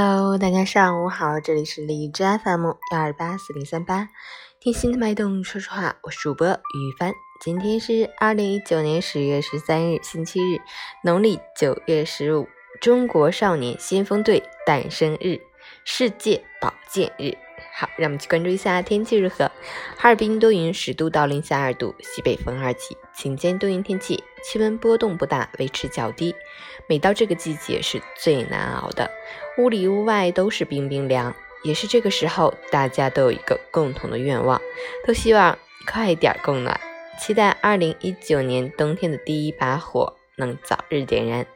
Hello，大家上午好，这里是荔枝 FM 幺二八四零三八，听心的脉动说说话，我是主播于帆。今天是二零一九年十月十三日，星期日，农历九月十五，中国少年先锋队诞生日，世界保健日。好，让我们去关注一下天气如何。哈尔滨多云，十度到零下二度，西北风二级，晴间多云天气，气温波动不大，维持较低。每到这个季节是最难熬的，屋里屋外都是冰冰凉。也是这个时候，大家都有一个共同的愿望，都希望快点供暖，期待二零一九年冬天的第一把火能早日点燃，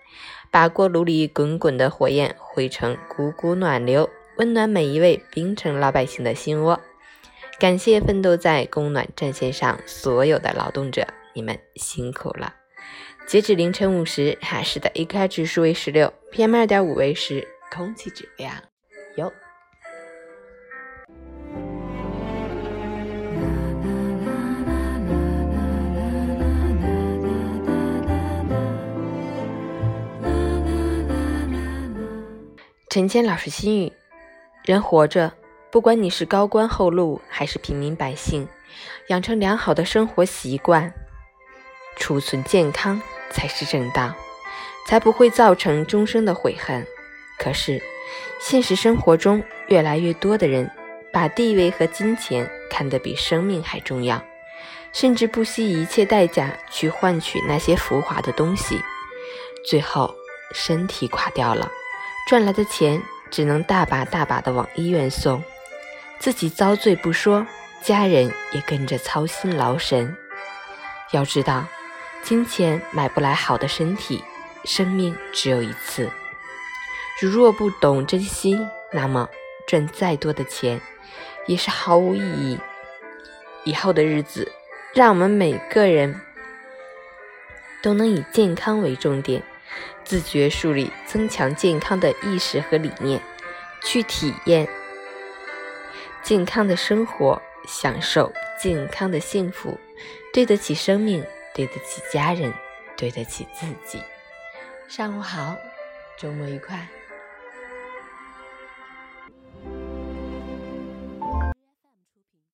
把锅炉里滚滚的火焰汇成股股暖流。温暖每一位冰城老百姓的心窝，感谢奋斗在供暖战线上所有的劳动者，你们辛苦了。截止凌晨五时，哈市的 AQI 指数为十六，PM 二点五为十，空气质量优。陈谦老师心语。人活着，不管你是高官厚禄还是平民百姓，养成良好的生活习惯，储存健康才是正道，才不会造成终生的悔恨。可是，现实生活中越来越多的人把地位和金钱看得比生命还重要，甚至不惜一切代价去换取那些浮华的东西，最后身体垮掉了，赚来的钱。只能大把大把的往医院送，自己遭罪不说，家人也跟着操心劳神。要知道，金钱买不来好的身体，生命只有一次。如若不懂珍惜，那么赚再多的钱也是毫无意义。以后的日子，让我们每个人都能以健康为重点。自觉树立增强健康的意识和理念，去体验健康的生活，享受健康的幸福，对得起生命，对得起家人，对得起自己。上午好，周末愉快。